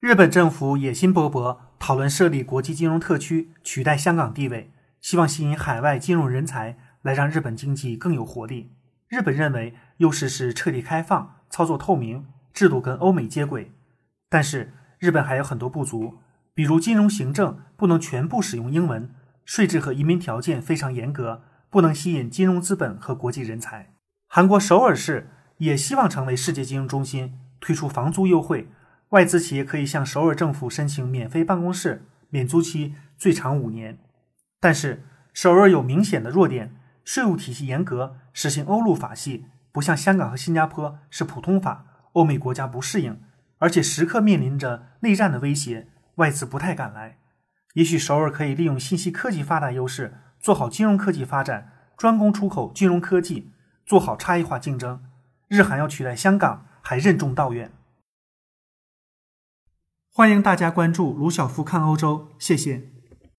日本政府野心勃勃，讨论设立国际金融特区，取代香港地位，希望吸引海外金融人才，来让日本经济更有活力。日本认为优势是彻底开放、操作透明、制度跟欧美接轨，但是日本还有很多不足，比如金融行政不能全部使用英文，税制和移民条件非常严格，不能吸引金融资本和国际人才。韩国首尔市也希望成为世界金融中心，推出房租优惠。外资企业可以向首尔政府申请免费办公室，免租期最长五年。但是首尔有明显的弱点，税务体系严格，实行欧陆法系，不像香港和新加坡是普通法，欧美国家不适应，而且时刻面临着内战的威胁，外资不太敢来。也许首尔可以利用信息科技发达优势，做好金融科技发展，专攻出口金融科技，做好差异化竞争。日韩要取代香港，还任重道远。欢迎大家关注卢晓夫看欧洲，谢谢。